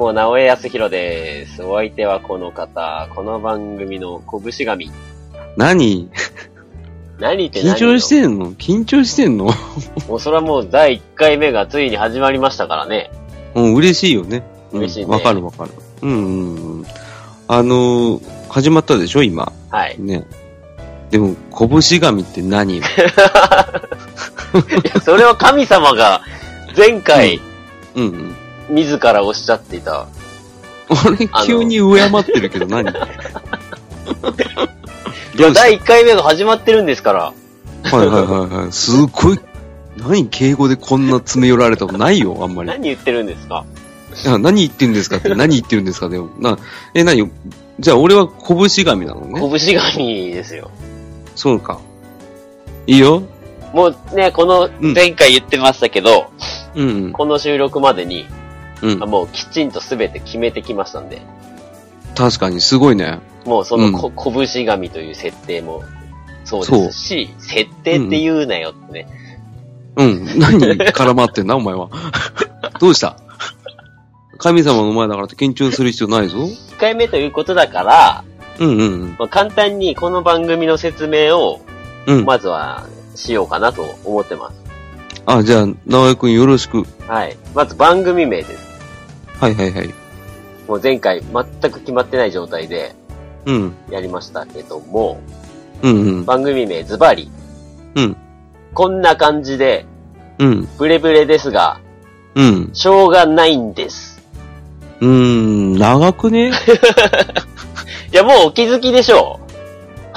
も、直江康弘です。お相手はこの方、この番組の拳神。何？何って何緊張してんの？緊張してんの？もうそれはもう第1回目がついに始まりましたからね。うん、嬉しいよね。うん嬉しいねわかるわかる。うんうんうん。あのー、始まったでしょ？今。はい。ね。でも、拳神って何よ？いやそれは神様が前回うんうん。自らおっしゃっていた。俺、急に敬ってるけど何？いや、第1回目が始まってるんですから。はいはいはいはい。すっごい、何敬語でこんな詰め寄られたことないよ、あんまり。い何言ってるんですか？や、何言ってんですかって、何言ってるんですかでも。な、え、何？よ。じゃあ俺は拳神なのね。拳神ですよ。そうか。いいよ。もうね、この前回言ってましたけど、うんこの収録までに、うん。うん。もうきちんと全て決めてきましたんで。確かに、すごいね。もうそのこ、拳神という設定もそうですし、設定って言うなよってね。うん。何絡まってんだ、お前は。どうした？神様の前だからって緊張する必要ないぞ。1回目ということだから、うんうんまあ、簡単にこの番組の説明を、うん。うん。まずはしようかなと思ってます。あ、じゃあ、直江くんよろしく。はい。まず番組名です。はいはいはい。もう前回全く決まってない状態でうん。やりましたけども、うんうん。番組名ズバリ。うん。こんな感じで、うん。ブレブレですが、うん。しょうがないんです。うーん、長くね？いや、もうお気づきでしょ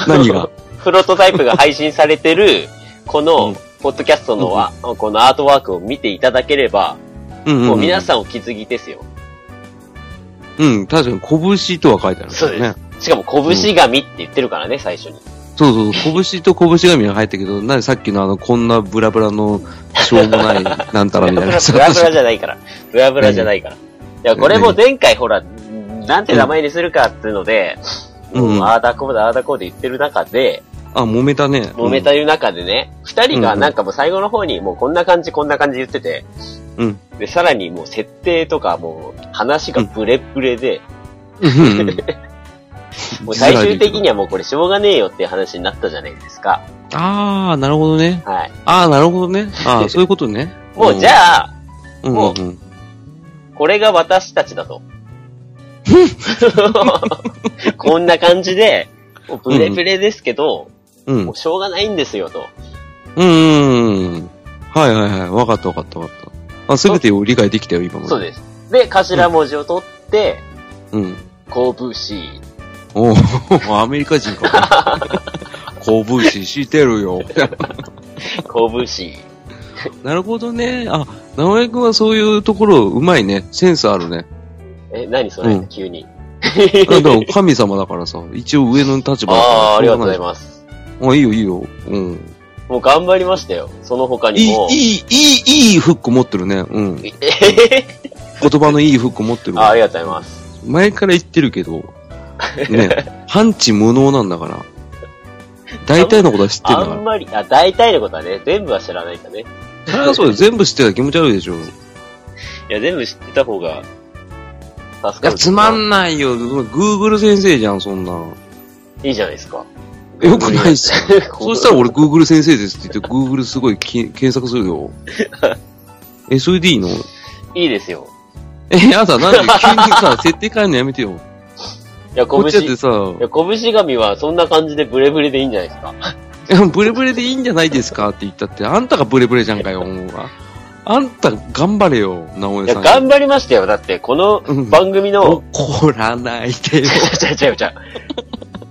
う。何が？プロトタイプが配信されてる、こうのん、ポッドキャストのは、このアートワークを見ていただければ、うんうん。もう皆ん。さんお気づきですよ。うん、確かに拳とは書いてあるそうね。しかも、拳神って言ってるからね、最初に。そうそう、拳と拳神が入ったけど、なにさっきのあの、こんなブラブラの、しょうもない、なんたらみたいな。ブラブラじゃないから。ブラブラじゃないから。いや、これも前回ほら、なんて名前にするかっていうので、うんうん、ああだこうだ、ああだこうで言ってる中で、あ、揉めたね。揉めたいう中でね、二、人がなんかもう最後の方にもうこんな感じこんな感じ言ってて、うん。で、さらにもう設定とかもう話がブレブレで、うん。うん。もう最終的にはもうこれしょうがねえよっていう話になったじゃないですか。あー、なるほどね。はい。あー、なるほどね。あー、そういうことね。もうじゃあ、うん、もううんうん。これが私たちだと。こんな感じで、もうブレブレですけど、うんもう。しょうがないんですよと。うんうんうん。はいはいはい。わかったわかったわかった。あ、すべてを理解できたよ、今まで。そうです。で、頭文字を取って、うん。拳。おお アメリカ人か。拳してるよ。拳。なるほどね。あ、直江くんはそういうところうまいね。センスあるね。え、何それ、うん急に。神様だからさ、一応上の立場だから。ああ、ありがとうございす。ます。あ、いいよいいよ。うん。もう頑張りましたよ。その他いにも。い、いい、いい、いいフック持ってるね。うん。言葉のいいフック持ってるあありがとうございます。前から言ってるけど、ね、判知無能なんだから。大体のことは知ってるんだから。あんまり、あ、大体のことはね、全部は知らないかね。それはそうだよ。全部知ってたら気持ち悪いでしょ。い いや、全部知ってた方が、助かや、る。つまんないよ。グーグル先生じゃん、そんな。いいじゃないですか。よくないっすよ。そそしたら俺、グーグル先生ですって言って、グーグルすごいき検索するよ。え、それでいいの？いいですよ。え、やだ、なんで急にさ、設定変えるのやめてよ。いや、こっちだって拳、さ、いや、拳神はそんな感じでブレブレでいいんじゃないですか？いやブレブレでいいんじゃないですかって言ったって、あんたがブレブレじゃんかよ、もう。ああんた頑張れよ、直いや、江さん。頑張りましたよ。だって、このうん番組の、怒らないでよ。ちゃうちゃうちゃう。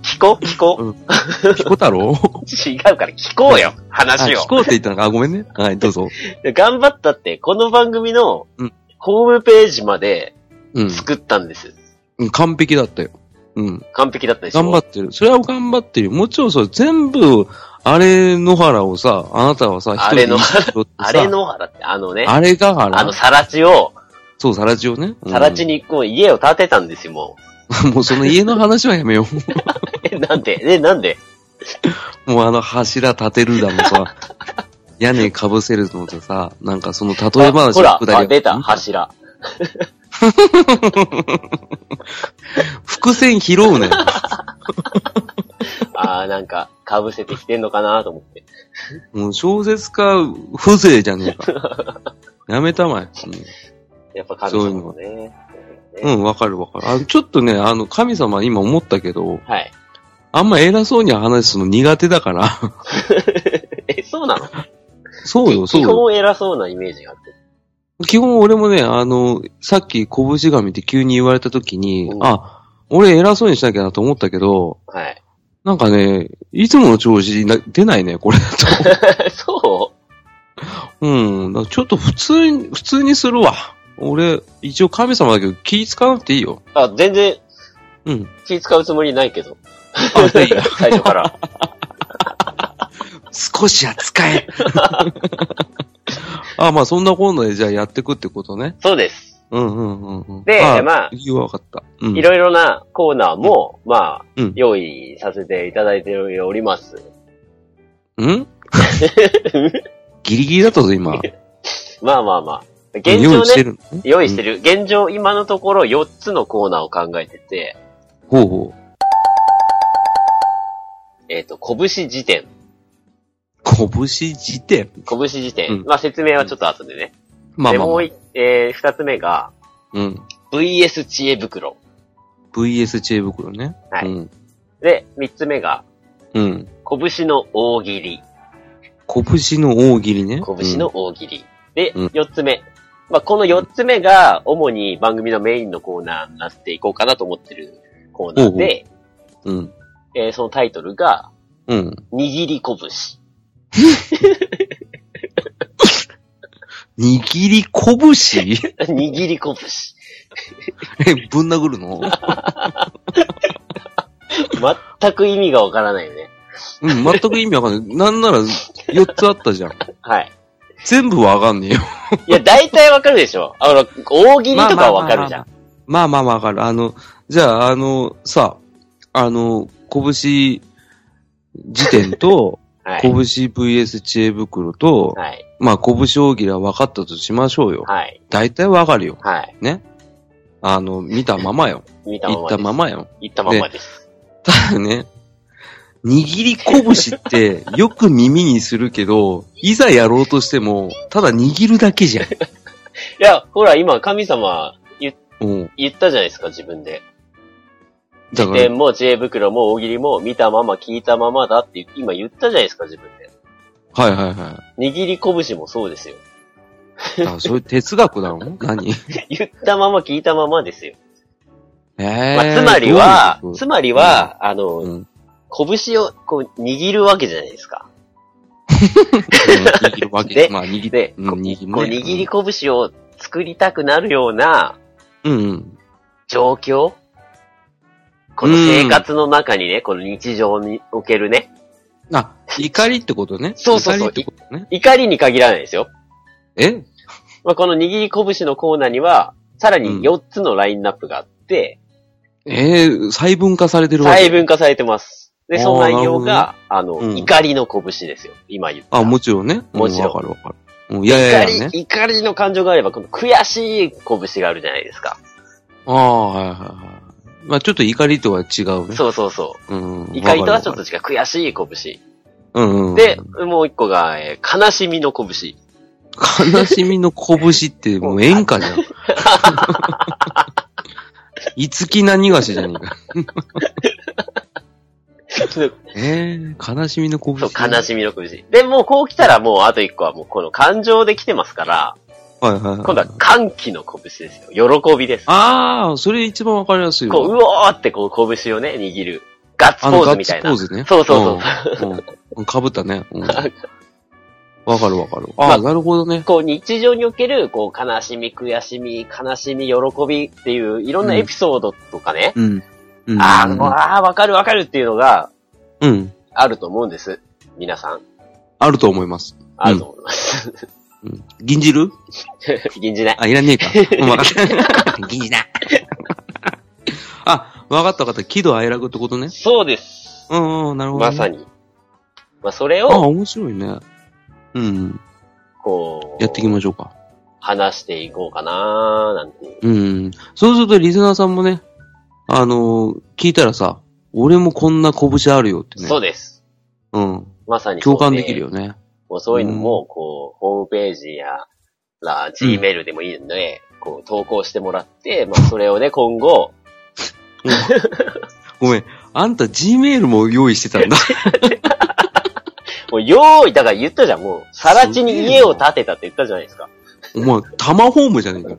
聞こ？う聞こ？う、ピコ太郎？違うから聞こうよあ、話を聞。こうって言ったのか？あ、ごめんね。はい、どうぞ。で 頑張ったって、この番組のうん、ホームページまでうん。作ったんです。うん完璧だったよ。うん。完璧だったでしょ？頑張ってる。それは頑張ってるよ。もちろんそれ全部、あれ野原をさ、あなたはさ、一人であれ野原あれ野原って、あのね、あれが原あの、さら地を、そう、さら地をね。うんさら地にこう家を建てたんですよ、も もうその家の話はやめよう。え、なんで？え、なんで？う。もうあの柱立てるだのさ、屋根かぶせるのとさ、なんかその例え話あほら、出た、柱。伏線拾うね。ああ、なんか、被せてきてんのかなと思って。もう小説家風情じゃねえか。やめたまえ。やっぱ神様もね。うん、うん、わかるわかる。あの、ちょっとね、あの、神様今思ったけど、はい。あんま偉そうに話すの苦手だから。え、そうなの？そうよ、そう基よ。本偉そうなイメージがあって。基本俺もね、あの、さっき拳神って急に言われた時に、うんあ、俺偉そうにしなきゃなと思ったけど、はい。なんかね、いつもの調子な出ないね、これだと。そうん。だからちょっと普通に、普通にするわ。俺、一応神様だけど気使わなくていいよ。うあ、全然うん。気使うつもりないけど。あ、いいや。最初から。少しは使え。あ、まあそんなこんなでじゃあやってくってことね。そうです。うんうんうんうん。であまあ理由は分かった。うん。いろいろなコーナーも、まあ、うん用意させていただいております。ん？ギリギリだったぞ、今。まあまあまあ。現状ね、用意してるの用意してる。現状、今のところ4つのコーナーを考えてて、ほうほう。えっ、と、拳辞典。拳辞典。拳辞典。うんまあ説明はちょっと後でね。で、まあまあ、まあもうい、えー、二つ目が、うん。VS 知恵袋。VS 知恵袋ね。はいうん。で、三つ目が、うん。拳の大喜利。拳の大喜利ね。拳の大喜利。でうん、四つ目。まあ、この四つ目が、主に番組のメインのコーナーになっていこうかなと思ってるコーナーで、うん。うん。えーそのタイトルが、うん。握り拳。握り拳？握り拳。え、ぶん殴るの？全く意味がわからないよね。うん、全く意味わかんない。なんなら、4つあったじゃん。はい。全部わかんねえよ。いや、大体わかるでしょあの、大喜利とかはわかるじゃん。まあまあまあわかる。あの、じゃあ、あの、さ、あの、拳辞典と、はい。拳 VS 知恵袋と、はい。まあ、拳大喜利は分かったとしましょうよ。はい。大体わかるよ。はい。あの、見たままよ。見たままです。言ったままよ。言ったままです。ただね、握り拳ってよく耳にするけど、いざやろうとしても、ただ握るだけじゃん。いや、ほら、今、神様言うん。言ったじゃないですか、自分で。だから、辞典も知恵袋も大喜利も見たまま聞いたままだって今言ったじゃないですか、自分で。はいはいは握り拳もそうですよ。い。あ、そういう哲学なの？何？言ったまま聞いたままですよ。ええまあ、つまりはどういう、つまりは、あの、うん。拳をこう握るわけじゃないですか。握るわけでまあ、握で、うんこ握るねこう握り拳を作りたくなるようなうんうん。状況この生活の中にね、この日常におけるね、あ、怒りってことね。そうそうそう怒りってことね。怒りに限らないですよ。え？まあ、この握り拳のコーナーには、さらに4つのラインナップがあって、えー、細分化されてるわけ？細分化されてます。で、その内容が、あの、うん怒りの拳ですよ。今言った。あ、もちろんね。もちろんうわかるわかる。うんいやいや怒り、いやね。怒りの感情があれば、この悔しい拳があるじゃないですか。ああ、はいはいはい。まあちょっと怒りとは違うね。そうそうそうん。う。怒りとはちょっと違う。悔しい拳。る。うんうん。で、もう一個が、えー悲しみの拳。悲しみの拳ってもう演歌じゃん。いつきなにがしじゃねえか。え えー、悲しみの拳。そう、悲しみの拳。で、もうこう来たらもうあと一個はもうこの感情で来てますから、はいはいはい。今度は歓喜の拳ですよ。喜びです。ああ、それ一番わかりやすいわ。こう、うおーってこう拳をね、握る。ガッツポーズみたいな。ツポーズね。そうそうそう。うん。うん。かぶったね。うん。わかるわかる。ああなるほどね。こう、日常における、こう、悲しみ、悔しみ、悲しみ、喜びっていう、いろんなエピソードとかね、うん。うん。ああ、わかるわかるっていうのがうん。あると思うんです。皆さん。あると思います。あると思います。うん。銀汁 銀じない。あ、いらねえか。うんわかった。銀じだ。あ、わかったわかった。喜怒哀楽ってことね。そうです。うんうん、なるほど、ね。まさに。まあ、それあ、を、面白いね。うん。こう、やっていきましょうか。話していこうかななんて。うん。そうするとリスナーさんもね、あのー聞いたらさ、俺もこんな拳あるよってね。そうです。うん。まさにそう共感できるよね。もうそういうのも、こう、ホームページや、ら、Gmail でもいいので、こう、投稿してもらって、まあ、それをね、今後、ごめん。あんた Gmail も用意してたんだ。もう、用意、だから言ったじゃん、もう、さら地に家を建てたって言ったじゃないですか。お前、タマホームじゃねえかよ。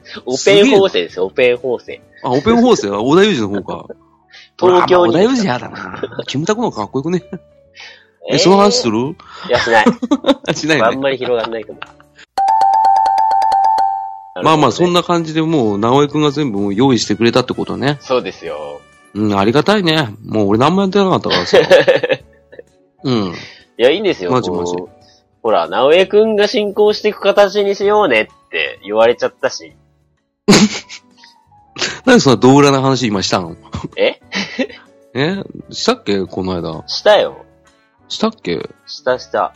オペン法制ですよ、オペン法制。あ、オペンホースや、小田裕二の方か。東京に。小田裕二やだな。キムタクの方がかっこよくね。え、ーその話する？いや、しない。しないよね。あんまり広がんないかも。まあまあ、そんな。な感じでもう、直江くんが全部用意してくれたってことね。そうですよ。うん、ありがたいね。もう俺何もやってなかったからさ。うん。いや、いいんですよ。マジマジほら、直江くんが進行していく形にしようねって言われちゃったし。なんでそんな道裏な話今したの？え？え？したっけ？この間。したよ。したっけ？したした。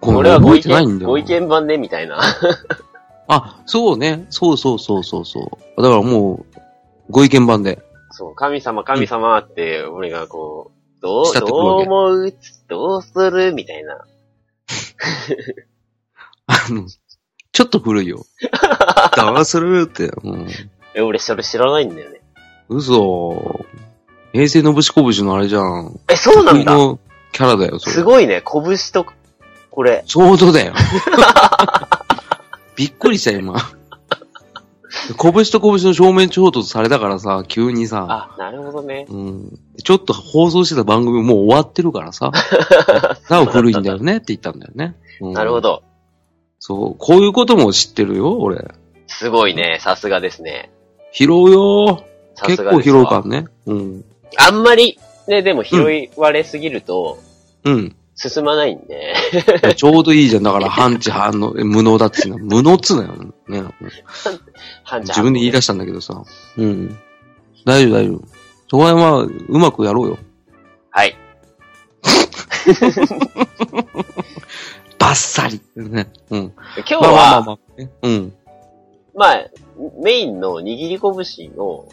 ごめん俺はご意見。ご意見番ね、みたいな。あ、そうね。そうそうそうそうそう。だからもう、ご意見番で。そう、神様、神様って、俺がこう、どう、どう思う？どうする？みたいな。あの、ちょっと古いよ。どうするって。うん、え、俺それ知らないんだよね。嘘。平成のぶしこぶしのあれじゃん。え、そうなんだ。のキャラだよ、それ。すごいね、拳と、これ。ちょうどだよ。びっくりした、今。拳と拳の正面衝突されたからさ、急にさ、あ、なるほどね。うん、ちょっと放送してた番組もう終わってるからさ、なお古いんだよねって言ったんだよね。うんなるほ。ど。そう、こういうことも知ってるよ、俺。すごいね、さすがですね。拾うよ。さ結構すがですわ拾うからね。うん。あんまり、ね、でも拾われすぎると、うん。進まないんで。ちょうどいいじゃん。だから、半地半の、え無能だっつうの。無能っつうのよ。ね。半自分で言い出したんだけどさ。うん。大丈夫、大丈夫。そこはまあ、うまくやろうよ。はい。バッサリ。ね。うん。今日まあまあまあは、まあ。ねうん。まあ、メインの握り拳を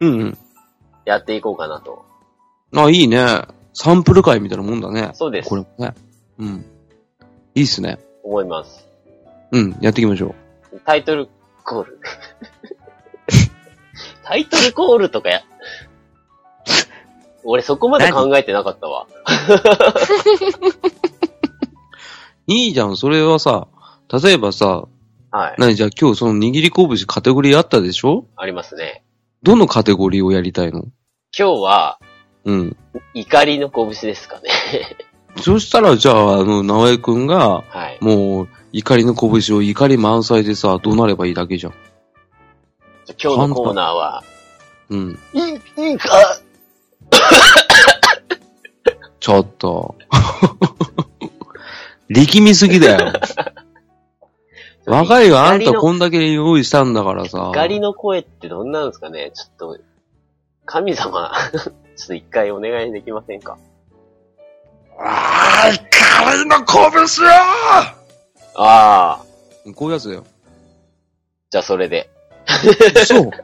うんうん。やっていこうかなと。あ、いいね。サンプル会みたいなもんだね。そうですこ。れもね。うん。いいっすね。思います。うん。やっていきましょう。タイトルコール。タイトルコールとかや。俺そこまで考えてなかったわ。いいじゃん。それはさ、例えばさ、はい。なにじゃあ今日その握り拳カテゴリーあったでしょ？ありますね。どのカテゴリーをやりたいの？今日は、うん。怒りの拳ですかね。そしたら、じゃあ、あの、直江くんが、はい。もう、怒りの拳を怒り満載でさ、怒鳴ればいいだけじゃん。今日のコーナーは、うん。い、いいか、ちょっと。力みすぎだよ。若いよ、あんたこんだけ用意したんだからさ。怒りの声ってどんなんですかね？ちょっと、神様、ちょっと一回お願いできませんか？あー、怒りの拳よああ、こういうやつだよ。じゃあそれで。そう。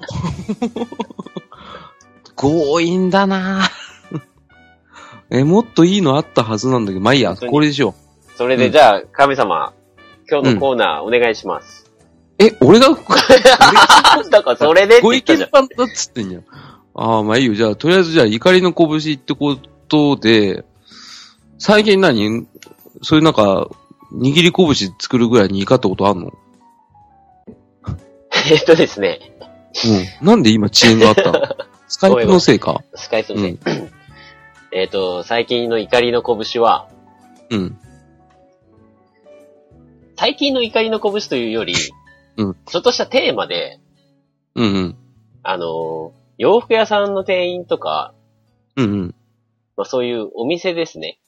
強引だなえ、もっといいのあったはずなんだけど、まあいいや、これでしよそれで、うんじゃあ、神様、今日のコーナーお願いします。う。え、俺が、だからそれでってご意言ったじゃん。見番だっつってんじゃん。ああ、まあいいよ。じゃあ、とりあえずじゃあ、怒りの拳ってことで、最近何？そういうなんか、握り拳作るぐらいに怒ったことあんの？えっとですね、うん。なんで今遅延があったの？スカイプのせいか？スカイプのね、えっと、最近の怒りの拳は、うん。最近の怒りの拳というより、うんちょっとしたテーマで、うんうん。あの、洋服屋さんの店員とか、うんうん。まあそういうお店ですね。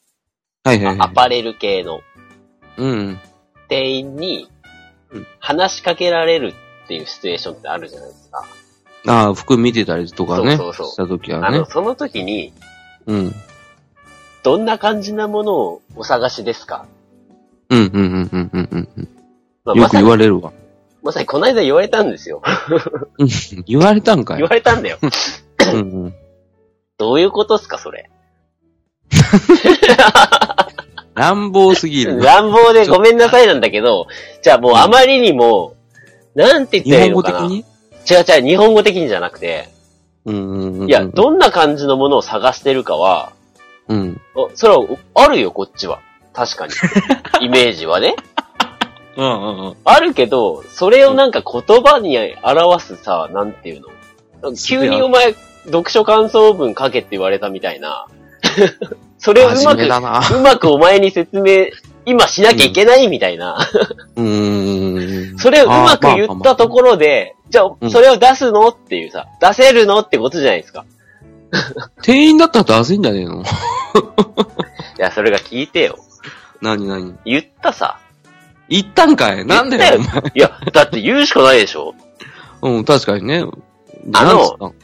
はいはいはい。アパレル系のうんうん。店員にうん、話しかけられるっていうシチュエーションってあるじゃないですか。ああ、服見てたりとかね。そうそうそうした時はねあの、。その時に、うん。どんな感じなものをお探しですか？うんうんうんうんうんうんよく言われるわ。まさにこの間言われたんですよ。う ん言われたんかい？言われたんだよ。うんうんどういうことっすか、それ？乱暴すぎるな。乱暴でごめんなさいなんだけど、じゃあもうあまりにも、なんて言日ったらいいのかな？本語的に？違う違う、日本語的にじゃなくて、うんうんうん。いや、どんな感じのものを探してるかは、うん。おそれは、あるよ、こっちは。確かに。イメージはね。うんうんうん。あるけど、それをなんか言葉に表すさ、なんていうの？急にお前、読書感想文書けって言われたみたいな。それをうまく。うまくお前に説明、今しなきゃいけないみたいな。うーん。それをうまく言ったところで、じゃあ、うんそれを出すの？っていうさ、出せるの？ってことじゃないですか。店員だったら出せんじゃねえの？いや、それが聞いてよ。何何？言ったさ。言ったんかい？なんだよ、お前。いや、だって言うしかないでしょうん、確かにね。あの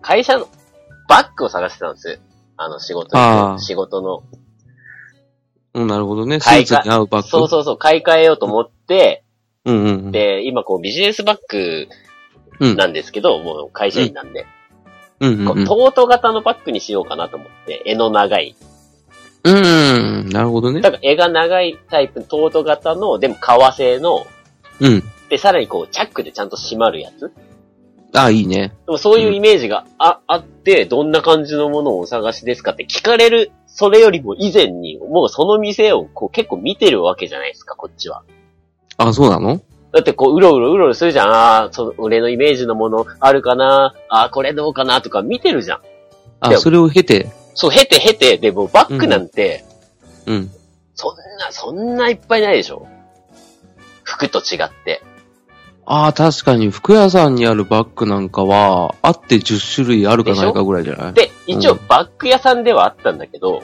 会社のバッグを探してたんです。あの仕事あー仕事の。うん、なるほどね。スーツに合うバッグ。そうそうそう、買い替えようと思って、うんうんうん。で、今こうビジネスバッグうん。なんですけど、もう会社員なんで、こううんうんうん。トート型のバッグにしようかなと思って、絵の長い。うん、なるほどね。だから絵が長いタイプ、トート型の、でも革製の、うん。で、さらにこう、チャックでちゃんと閉まるやつ。あ、いいね。でもそういうイメージがあ,、あって、どんな感じのものをお探しですかって聞かれる、それよりも以前に、もうその店をこう結構見てるわけじゃないですか、こっちは。あ、そうなの？だってこう、うろうろうろうろするじゃん。ああ、その、俺のイメージのものあるかなああ、これどうかなとか見てるじゃん。あ、それを経て、そう、経て経て、で、もうバッグなんて、うん。そんな、そんないっぱいないでしょ。服と違って。ああ、確かに服屋さんにあるバッグなんかは、あって10種類あるかないかぐらいじゃない？で、一応うバッグ屋さんではあったんだけど、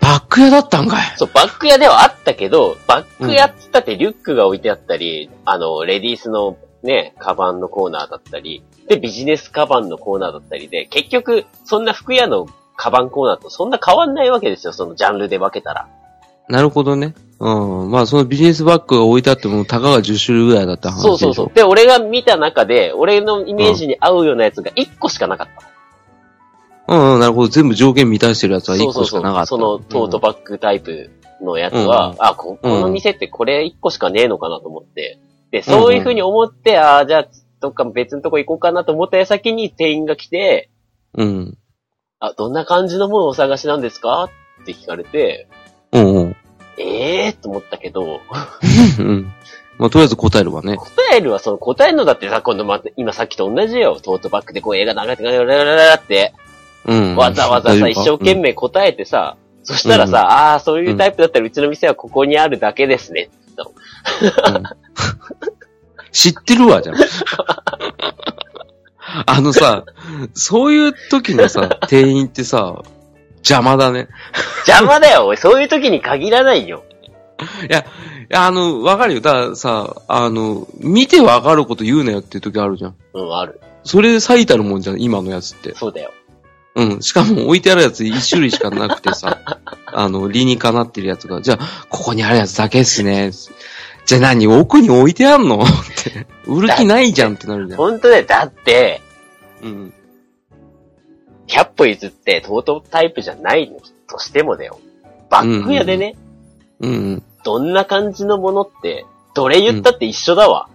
バッグ屋だったんかい。そう、バッグ屋ではあったけど、バッグ屋っつったってリュックが置いてあったり、あの、レディースのね、カバンのコーナーだったり、で、ビジネスカバンのコーナーだったりで、結局、そんな服屋のカバンコーナーとそんな変わんないわけですよ、そのジャンルで分けたら。なるほどね。うん。まあ、そのビジネスバッグが置いてあっても、たかが10種類ぐらいだった話。そうそうそう。で、俺が見た中で、俺のイメージに合うようなやつが1個しかなかった。うん、うん、なるほど。全部条件満たしてるやつは1そうそうそう個しかなかった。そのトートバッグタイプのやつは、うんあ、ここの店ってこれ1個しかねえのかなと思って。で、そういう風に思って、ああ、じゃあ、どっか別のとこ行こうかなと思った矢先に店員が来て、うん。あ、どんな感じのものをお探しなんですか？って聞かれて、うん、うん。ええー、と思ったけど、うん。まあ、とりあえず答えるわね。答えるはその答えるのだってさ、今度また、今さっきと同じよ。トートバッグでこう映画流れて、ラララララって、うん。わざわざさ、一生懸命答えてさ、そしたらさ、ああ、そういうタイプだったらうちの店はここにあるだけですね。うんうん 知ってるわ、じゃん。あのさ、そういう時のさ、店員ってさ、邪魔だね。邪魔だよ、おい。そういう時に限らないよ。いや、あの、わかるよ。だからさ、あの、見てわかること言うなよっていう時あるじゃん。うん、ある。それで最たるもんじゃん、今のやつって。そうだよ。うん。しかも置いてあるやつ一種類しかなくてさ、あの、理にかなってるやつが、じゃあ、ここにあるやつだけっすね。じゃあ何奥に置いてあんの？って。売る気ないじゃんってなるじゃん。本当だよ。だって、うん。100歩譲ってトートタイプじゃないとしてもだよ。バッグ屋でね、うん。どんな感じのものって、どれ言ったって一緒だわ。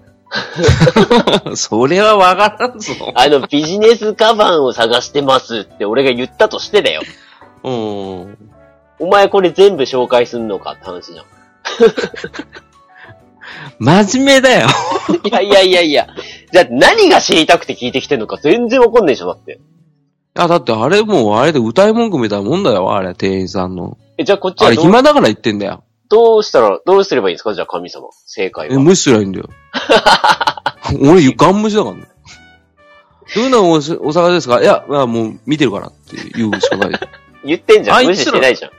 うん。それはわからんぞ。あの、ビジネスカバンを探してますって俺が言ったとしてだよ。うん。お前これ全部紹介すんのかって話じゃん。真面目だよ。い やいやいやいや。じゃあ何が知りたくて聞いてきてんのか全然わかんないでしょ、だって。いや、だってあれもうあれで歌い文句みたいなもんだよ、あれ、店員さんの。え、じゃあこっちあれ暇だから言ってんだよ。どうしたら、どうすればいいんですかじゃあ神様。正解え、は。無視すりゃいいんだよ。俺、ガン無視だからね。どういうのをおしお探しですか？いや、まあもう見てるからって言うしかない。言ってんじゃん。無視してないじゃん。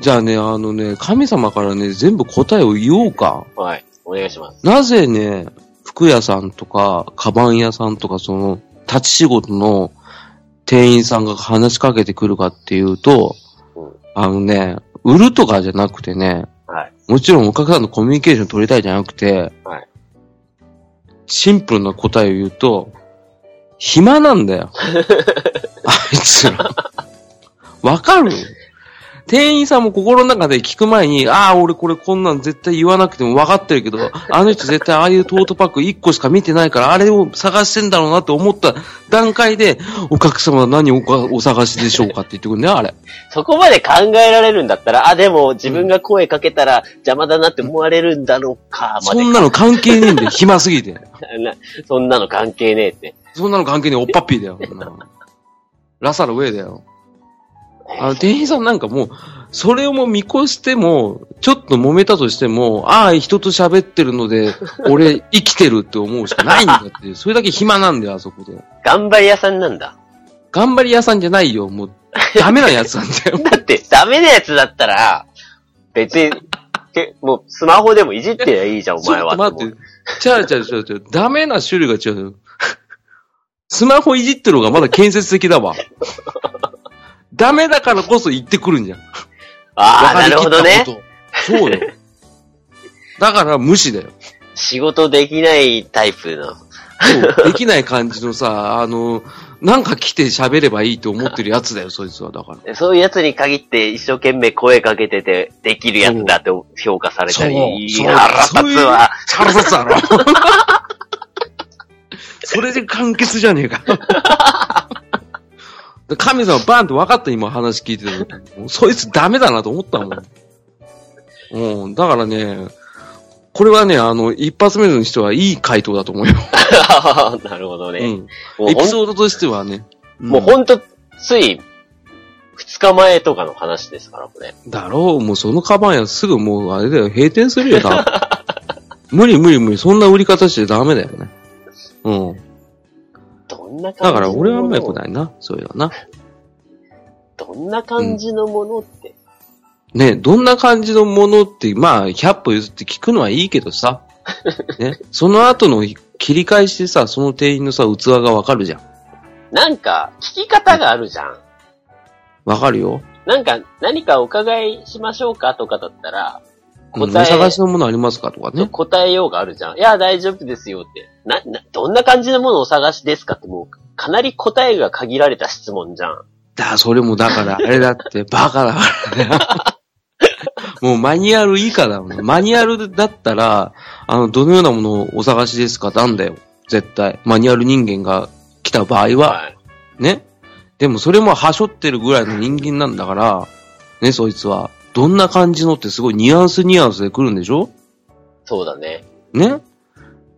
じゃあね、あのね、神様からね、全部答えを言おうか。はい。お願いします。なぜね、服屋さんとか、カバン屋さんとか、その、立ち仕事の店員さんが話しかけてくるかっていうと、うんあのね、売るとかじゃなくてね、はい。もちろんお客さんとコミュニケーション取りたいじゃなくて、はいシンプルな答えを言うと、暇なんだよ。あいつら。わかる？店員さんも心の中で聞く前に、ああ、俺これこんなん絶対言わなくても分かってるけど、あの人絶対ああいうトートパック1個しか見てないから、あれを探してんだろうなって思った段階で、お客様は何をおお探しでしょうかって言ってくるね、あれ。そこまで考えられるんだったら、あ、でも自分が声かけたら邪魔だなって思われるんだろうか、までそんなの関係ねえんだよ、暇すぎて。なそんなの関係ねえって。そんなの関係ねえ、おっぱっぴーだよ。ラサの上だよ。あの、店員さんなんかもう、それをもう見越しても、ちょっと揉めたとしても、ああ、人と喋ってるので、俺生きてるって思うしかないんだって。それだけ暇なんだよ、あそこで。頑張り屋さんなんだ。頑張り屋さんじゃないよ、もう、ダメなやつなんだよ。だって、ダメなやつだったら、別に、けもうスマホでもいじってりゃいいじゃん、おちょ前は。っと待って。ちゃうちゃうちゃうちゃう。ダメな種類が違うよ。スマホいじってる方がまだ建設的だわ。ダメだからこそ言ってくるんじゃん。ああ、なるほどね。そうよ。だから無視だよ。仕事できないタイプの。そうできない感じのさ、あの、なんか来て喋ればいいと思ってるやつだよ、そいつは。だから。そういうやつに限って一生懸命声かけてて、できるやつだって評価されたり。いそうや腹立つわ。腹立つだろ。それで完結じゃねえか。神様バーンって分かった今話聞いてる。そいつダメだなと思ったもん。うん、だからね、これはね、あの、一発目にしてはいい回答だと思うよ。なるほどね。うん。エピソードとしてはね。んもうほんと、つい、二日前とかの話ですから、これ。だろう、もうそのカバンやすぐもうあれだよ、閉店するよ、多分 無理無理無理、そんな売り方してダメだよね。うん。どんな感じだから俺はあんま良くい。ないな、そういうのはな。どんな感じのものって？ね、どんな感じのものって、まあ、100歩譲って聞くのはいいけどさ。ね、その後の切り返しでさ、その店員のさ、器がわかるじゃん。なんか、聞き方があるじゃん。わかるよ。なんか、何かお伺いしましょうかとかだったら、うんお答え、探しのものありますかとかね。答えようがあるじゃん。いや、大丈夫ですよって。な、な、どんな感じのものをお探しですかってもう、かなり答えが限られた質問じゃん。だ、それもだから、あれだって、バカだからね。もうマニュアル以下だもん。マニュアルだったら、あの、どのようなものをお探しですかなんだよ。絶対。マニュアル人間が来た場合は、はい。ね。でもそれもはしょってるぐらいの人間なんだから、ね、そいつは。どんな感じのってすごいニュアンスニュアンスで来るんでしょ？そうだね。ね。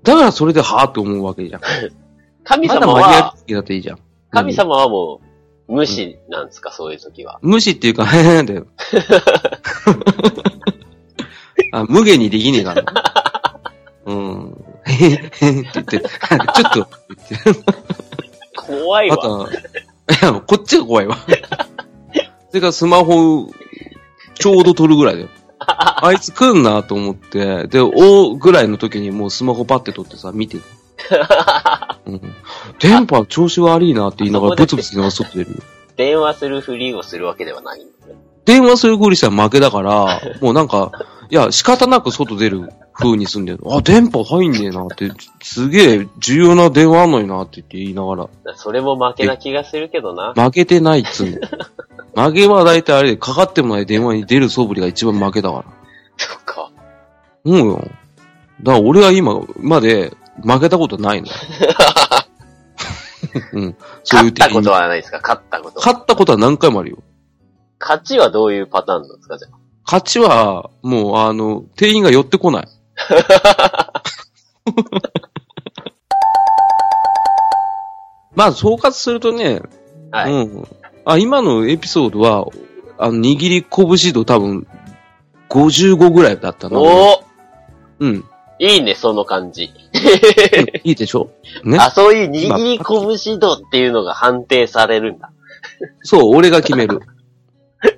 だからそれではぁって思うわけじゃん。神まだ様は、マニュアル的だっていいじゃん。神様はもう、無視なんですか、そういう時は。無視っていうか、へへへだよ。あ、無限にできねえから。うん。へへへって言って、ちょっと。怖いわ。いや、こっちが怖いわ。それからスマホ、ちょうど撮るぐらいだよ。あいつ来んなと思って、で、おぐらいの時にもうスマホパッて撮ってさ、見てる。うん、電波調子悪いなって言いながらブツブツ言いながら外出るよ。電話するふりをするわけではないんだね。電話するふりしたら負けだから、もうなんか、いや、仕方なく外出る風にすんだよ。あ、電波入んねえなって、すげえ重要な電話あんのになって言って言いながら、それも負けな気がするけどな。負けてないっつうんだよ。負けは大体あれで、かかってもない電話に出る素振りが一番負けだから。そっか。うんよ。だから俺は今まで負けたことないの。うん。そういう勝ったことはないですか？勝ったことは。勝ったことは何回もあるよ。勝ちはどういうパターンなんですかじゃあ？勝ちは、もう、あの、店員が寄ってこない。まあ、総括するとね、はい。うん。あ、今のエピソードは、あの、握り拳度多分、55ぐらいだったな。おーうん。いいね、その感じ。いいでしょ？ね。あ、そういう握り拳度っていうのが判定されるんだ。そう、俺が決める。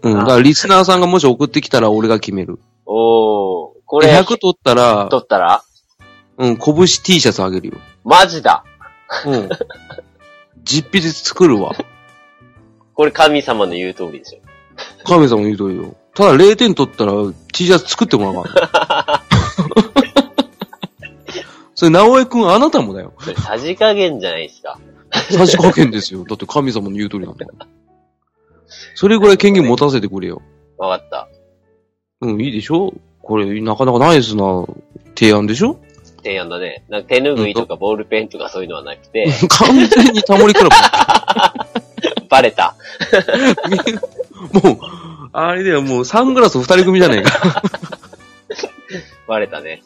うん。だから、リスナーさんがもし送ってきたら俺が決める。おー。こでれ、100取ったら、取ったら？うん、拳 T シャツあげるよ。マジだ。うん。実費で作るわ。これ神様の言う通りでしょ。神様言うとるよ。ただ0点取ったら T シャツ作ってもらわな それ、直江くんあなたもだよ。それさじ加減じゃないですか。さじ加減ですよ。だって神様の言う通りなんだから。それぐらい権限持たせてくれよ。わかった。うん、いいでしょ？これ、なかなかナイスな提案でしょ？提案だね。なんか手拭いとかボールペンとかそういうのはなくて、完全にタモリクラ バレた。ブ。もう、あれだよ、もうサングラス二人組じゃねえか。バレたね。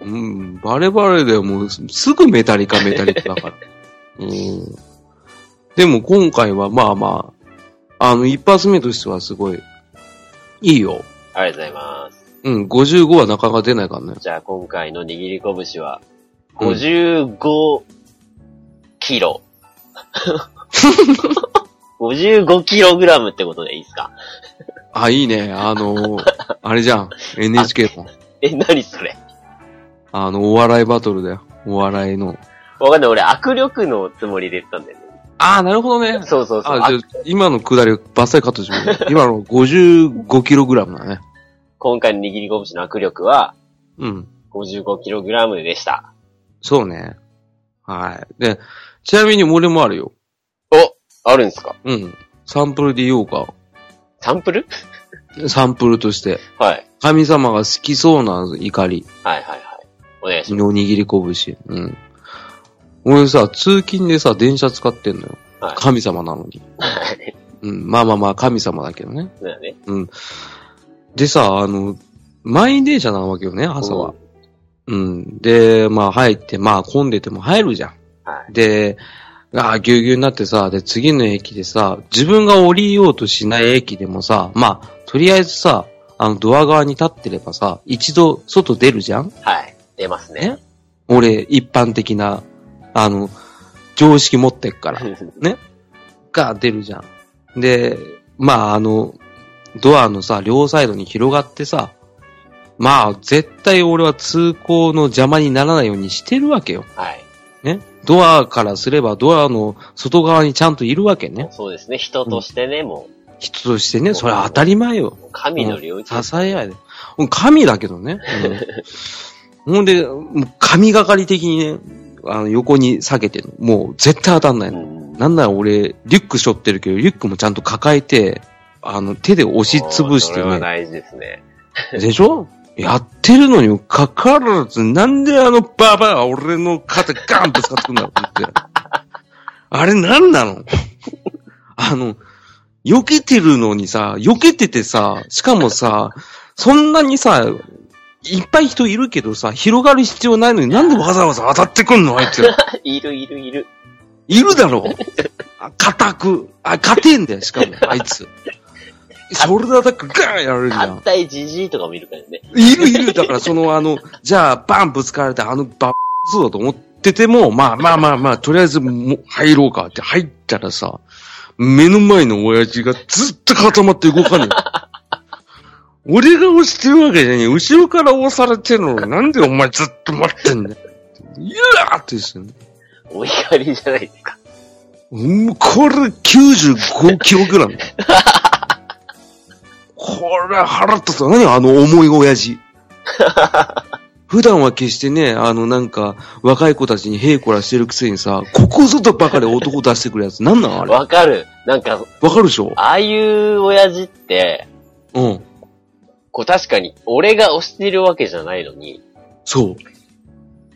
うん、バレバレだよ、もう、すぐメタリカメタリカだから。うん。でも今回はまあまあ、あの、一発目としてはすごい、いいよ。ありがとうございます。うん、55はなかなか出ないからね。じゃあ今回の握り拳は、55キロ。55キログラムってことでいいですか？あ、いいね。あのあれじゃん。NHK の。え、何それ？あの、お笑いバトルだよ。お笑いの。わかんない。俺、握力のつもりで言ったんだよね。ああ、なるほどね。そうそうそう。あ、じゃあ今のくだりをバッサリカットしよう。今の 55kg だね。今回の握り拳の握力は、うん。55kg でした。そうね。はい。で、ちなみに俺もあるよ。おあるんですか？うん。サンプルで言おうか。サンプル？サンプルとして。はい。神様が好きそうな怒りはいはいはい。お願いします。の握り拳。うん。俺さ、通勤でさ、電車使ってんのよ。はい神様なのに。はい。うん。まあまあまあ、神様だけどね。そうだね。でさ、あの、満員電車なわけよね、朝は。うん。で、まあ入って、まあ混んでても入るじゃん。はい。で、ああ、ぎゅうぎゅうになってさ、で、次の駅でさ、自分が降りようとしない駅でもさ、まあ、とりあえずさ、あの、ドア側に立ってればさ、一度外出るじゃんはい。出ますね。俺、一般的な、あの、常識持ってっから、が出るじゃん。で、まあ、あの、ドアのさ、両サイドに広がってさ、まあ、絶対俺は通行の邪魔にならないようにしてるわけよ。はい。ね。ドアからすればドアの外側にちゃんといるわけね。そうですね。人としてね、も人としてね、それは当たり前よ。う、神の領域。支え合いで。うん神だけどね。うん、ほんで、神がかり的にね、あの横に下げてるの。もう絶対当たんないの。うん。なんなら俺、リュック背負ってるけど、リュックもちゃんと抱えて、あの、手で押しつぶしておーそれはね。大事ですね。でしょ？やってるのにもかかわらず、なんであのババア俺の肩ガンぶつかってくんだろうって。あれなんなの？あの、避けてるのにさ、避けててさ、しかもさ、そんなにさ、いっぱい人いるけどさ、広がる必要ないのになんでわざわざ当たってくんのあいつ。いるいるいる。いるだろうあ硬く。あ、硬てんだよ、しかも、あいつ。ショルダータックガーンやられるじゃん。硬いじじいとかもいるからね。いるいる。だからその あの、じゃあバンぶつかられてあのバッそうだと思ってても、まあまあまあまあ、とりあえずもう入ろうかって入ったらさ、目の前の親父がずっと固まって動かねえ。俺が押してるわけじゃねえ。後ろから押されてるのになんでお前ずっと待ってんだよ。いやーってですよね。お怒りじゃないですか。うんこれ95キログラム。これ腹立つわ。何あの重い親父。普段は決してね、あのなんか、若い子たちにヘイコラしてるくせにさ、ここぞとばかり男出してくるやつ。なんなんあれ？わわかる。なんか、かるでしょ？ああいう親父って、うん。こう確かに、俺が押してるわけじゃないのに、そう。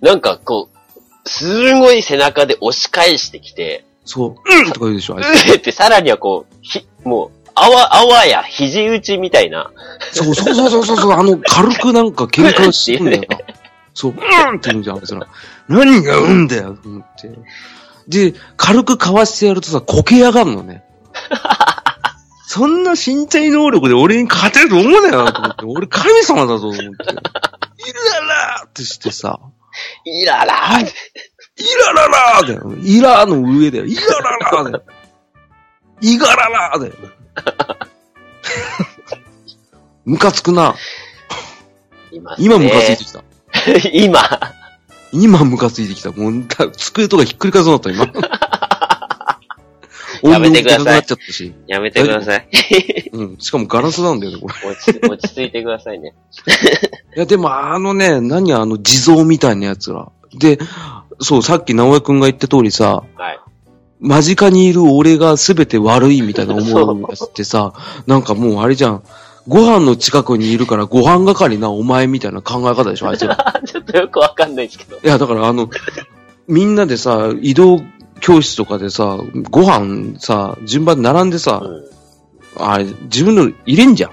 なんかこう、すごい背中で押し返してきて、そう。うんとか言うでしょあうーってさらにはこう、ひ、もう、あわ、あわや、肘打ちみたいな。そうそうそうそうそうそう、あの、軽くなんか喧嘩してくんだよな。そう、うんって言うんじゃん、あいつら。何がうんだよ、と思って。で、軽くかわしてやるとさ、こけやがんのね。そんな身体能力で俺に勝てると思うなよ、と思って。俺神様だぞ、と思って。イララーってしてさ、イララーってイラララーだよ。イラーの上だよ。イラララーだよ。イガララーだよ。ムカつくな。いますね今ムカついてきた。今。今ムカついてきた。もう、だ机とかひっくり返そうになった、今。やめてください。やめてください。うん。しかもガラスなんだよね、これ。落ち、落ち着いてくださいね。いや、でもあのね、何あの地蔵みたいなやつら。で、そう、さっき直江くんが言った通りさ、はい。間近にいる俺が全て悪いみたいな思うやつってさ、なんかもうあれじゃん。ご飯の近くにいるからご飯係なお前みたいな考え方でしょ、あいつら。ちょっとよくわかんないですけど。いや、だからあの、みんなでさ、移動教室とかでさ、ご飯さ、順番に並んでさ、うん。あれ、自分の入れんじゃん。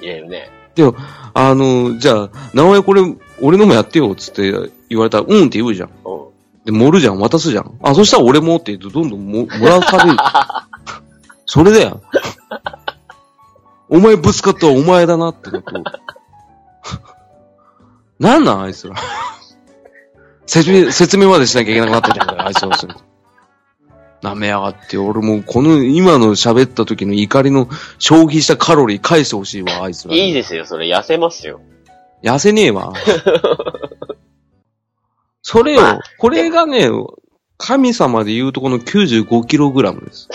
入れるね。あの、じゃあ、直江これ、俺のもやってよ、つって言われたら、うんって言うじゃん。うん。で、盛るじゃん、渡すじゃん。あ、そしたら俺もって言うと、どんどんも、もらされる。それだよ。お前ぶつかったらお前だなってこと。なんなん、あいつら。説明、説明までしなきゃいけなくなったじゃん、あいつら。舐めやがって、俺もうこの今の喋った時の怒りの消費したカロリー返してほしいわ、あいつら。いいですよ、それ痩せますよ。痩せねえわ。それを、まあこれがね、神様で言うとこの 95kg です。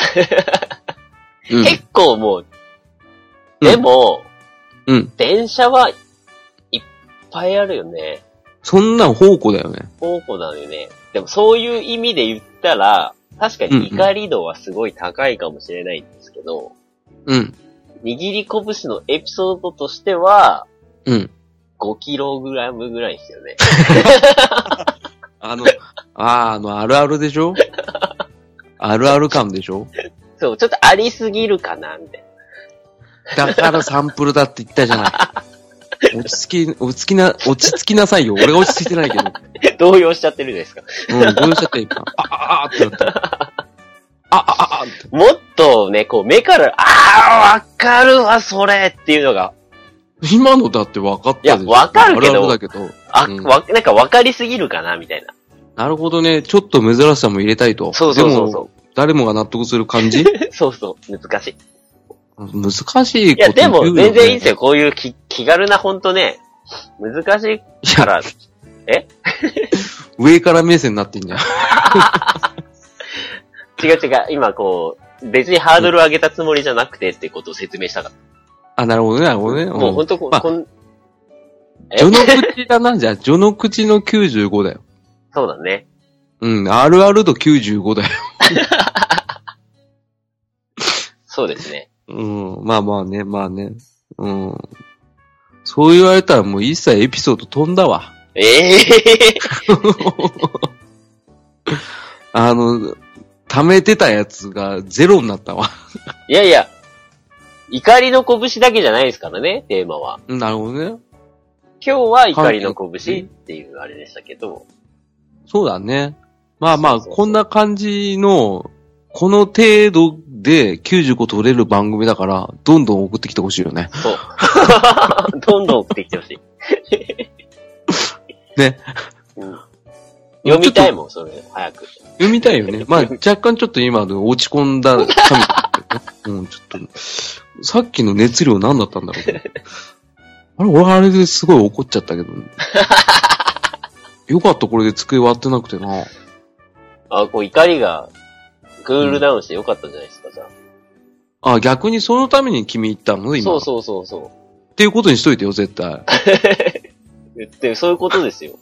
うん。結構もう、うんでも、うん。電車はいっぱいあるよね。そんなん宝庫だよね。宝庫なのよね。でもそういう意味で言ったら、確かに怒り度はすごい高いかもしれないんですけど、うん。握り拳のエピソードとしては、うん。5キログラムぐらいですよね。あの、あー、あの、あるあるでしょ？あるある感でしょ？そう、ちょっとありすぎるかな、みたいだからサンプルだって言ったじゃない。落ち着き、落ち着きな、落ち着きなさいよ。俺が落ち着いてないけど。な。動揺しちゃってるじゃないですか。うん、どうしちゃっていいか。あ、あ、あ、ってなった。あ、あ、あ、って。もっとね、こう目から、あー、わかるわ、それっていうのが、今のだって分かったでしょいや分かるけどあるあるだけど。あ、うんわ、なんかわかりすぎるかな、みたいな。なるほどね。ちょっと珍しさも入れたいと。そうそうそうそでも、誰もが納得する感じう。そうそう、難しい。難しいいや、ことでも言うよね全然いいんですよ。こういう気気軽なほんとね、難しいいや、から、上から目線になってんじゃん。違う違う、今こう、別にハードル上げたつもりじゃなくてってことを説明したかっあ、なるほどね、なるほどね。た。もうほんんとこ、まあこん、え？序の口だな、じゃあ、序の口の95だよ。そうだね。うん、あるあると95だよ。そうですね。うん、まあまあね、まあね。うん。そう言われたらもう一切エピソード飛んだわ。ええ あの、溜めてたやつがゼロになったわ。いやいや、怒りの拳だけじゃないですからね、テーマは。なるほどね。今日は怒りの拳っていうあれでしたけど、そうだね。まあまあ、そうそうそうこんな感じの、この程度で95取れる番組だから、どんどん送ってきてほしいよね。そう。どんどん送ってきてほしい。ね。うん。読みたいもん、それ、早く。読みたいよね。まあ、若干ちょっと今の落ち込んだ。うん、ちょっと、さっきの熱量何だったんだろうね。あれ、俺あれですごい怒っちゃったけど、ね、よかった、これで机割ってなくてな。あ、こう怒りが、クールダウンしてよかったんじゃないですか、じゃあ。あ、逆にそのために君言ったの今。そうそうそうそう。っていうことにしといてよ、絶対。あ言って、そういうことですよ。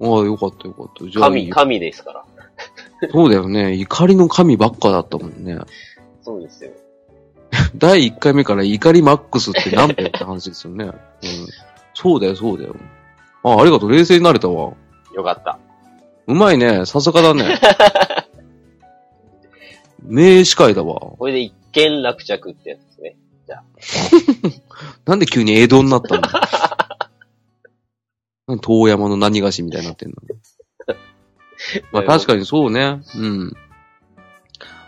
あ、よかったよかった。じゃあいい神、よ神ですから。そうだよね。怒りの神ばっかだったもんね。そうですよ。第1回目から怒りマックスって何だよって話ですよね。うん。そうだよ、そうだよ。あ、ありがとう。冷静になれたわ。よかった。うまいね。さすがだね。名司会だわ。これで一見落着ってやつですね。なんで急に江戸になったんで遠山の何菓子みたいになってんの まあ確かにそうね。うん。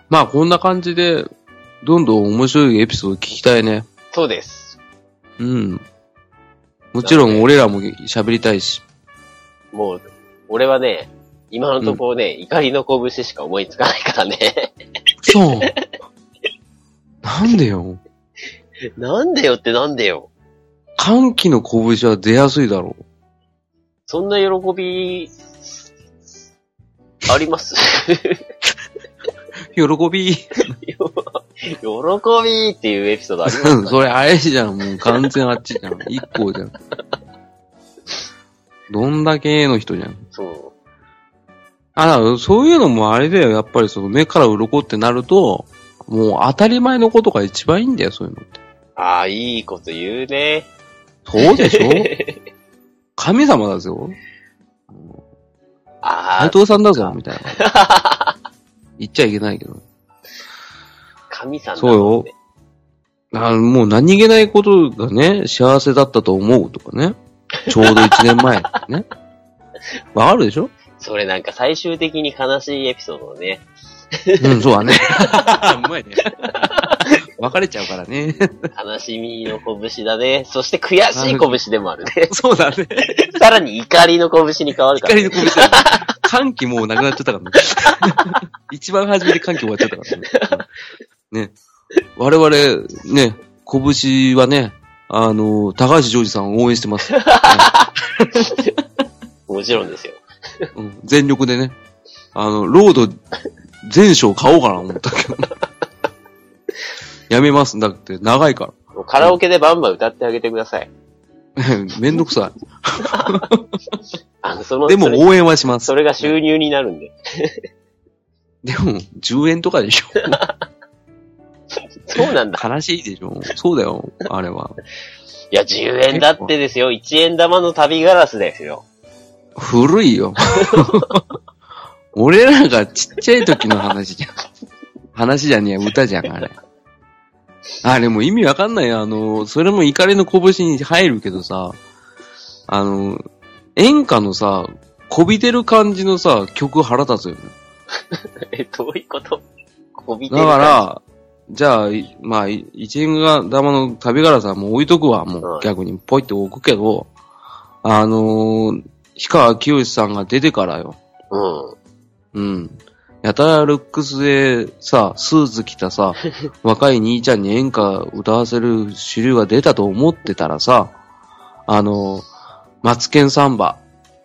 まあこんな感じで、どんどん面白いエピソード聞きたいね。そうです。うん。もちろん俺らも喋りたいし。もう、俺はね、今のところね、怒りの拳しか思いつかないからね。そう。なんでよ。なんでよってなんでよ。歓喜の拳は出やすいだろう。そんな喜び、あります？喜び？喜びっていうエピソードありますか、うんそれあれじゃん。もう完全あっちじゃん。一個じゃん。どんだけの人じゃん。そう。あ、そういうのもあれだよ。やっぱりその目から鱗ってなると、もう当たり前のことが一番いいんだよ、そういうのって。ああ、いいこと言うね。そうでしょ？神様だぞ。ああ、斎藤さんだぞ、みたいな。言っちゃいけないけど。神さんだそうよあもう何気ないことがね、幸せだったと思うとかね。ちょうど1年前 ね。わかるでしょ？それなんか最終的に悲しいエピソードをね。うん、そうだね。うまいね。別れちゃうからね。悲しみの拳だね。そして悔しい拳でもあるね。そうだね。さらに怒りの拳に変わるから、光の拳だ、ね。歓喜もうなくなっちゃったからね。一番初めで歓喜終わっちゃったからね。ね。我々、ね、拳はね、あの、高橋ジョージさんを応援してます。もちろんですよ。うん、全力でね。あの、ロード全章買おうかな思ったけど。やめます。だって長いかもうカラオケでバンバン歌ってあげてください。ら。めんどくさ あの、その、い。でも応援はします。それが収入になるんで。でも、10円とかでしょ。そうなんだ。悲しいでしょ。そうだよ、あれは。いや、10円だってですよ。1円玉の旅ガラスですよ。古いよ。俺らがちっちゃい時の話じゃん。話じゃねえ、歌じゃん、あれ。あれもう意味わかんないよ。あの、それも怒りの拳に入るけどさ、あの、演歌のさ、こびてる感じのさ、曲腹立つよね。え、どういうこと？こびてだる感から、じゃあ、いまあ、い一円が玉の旅柄さんもう置いとくわ、もはいう逆にポイって置くけど、あのー、氷川きよしさんが出てからよ。じ。うん。うん。やたらルックスでさ、スーツ着たさ、若い兄ちゃんに演歌歌わせる主流が出たと思ってたらさ、あの、マツケンサンバ。